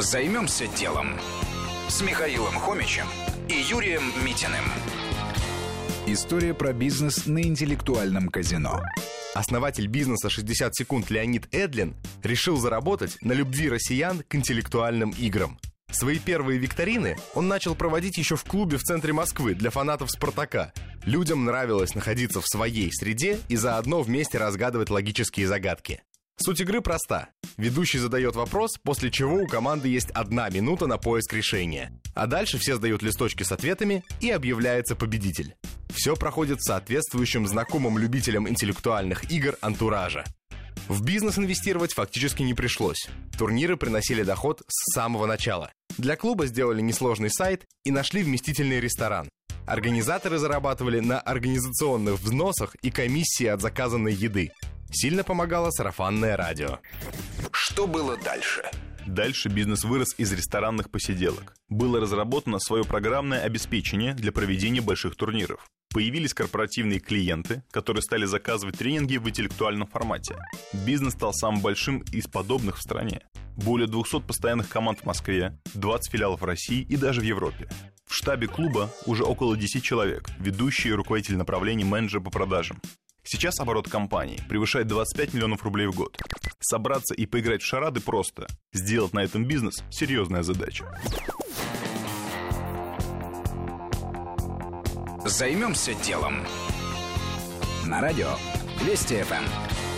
Займемся делом с Михаилом Хомичем и Юрием Митиным. История про бизнес на интеллектуальном казино. Основатель бизнеса «60 секунд» Леонид Эдлин решил заработать на любви россиян к интеллектуальным играм. Свои первые викторины он начал проводить еще в клубе в центре Москвы для фанатов «Спартака». Людям нравилось находиться в своей среде и заодно вместе разгадывать логические загадки. Суть игры проста. Ведущий задает вопрос, после чего у команды есть одна минута на поиск решения. А дальше все сдают листочки с ответами и объявляется победитель. Все проходит в соответствующем знакомым любителям интеллектуальных игр антуража. В бизнес инвестировать фактически не пришлось. Турниры приносили доход с самого начала. Для клуба сделали несложный сайт и нашли вместительный ресторан. Организаторы зарабатывали на организационных взносах и комиссии от заказанной еды. Сильно помогало сарафанное радио. Что было дальше? Дальше бизнес вырос из ресторанных посиделок. Было разработано свое программное обеспечение для проведения больших турниров. Появились корпоративные клиенты, которые стали заказывать тренинги в интеллектуальном формате. Бизнес стал самым большим из подобных в стране. Более 200 постоянных команд в Москве, 20 филиалов в России и даже в Европе. В штабе клуба уже около 10 человек, ведущие руководитель направлений менеджера по продажам. Сейчас оборот компании превышает 25 миллионов рублей в год. Собраться и поиграть в шарады просто. Сделать на этом бизнес – серьезная задача. Займемся делом. На радио Вести ФМ.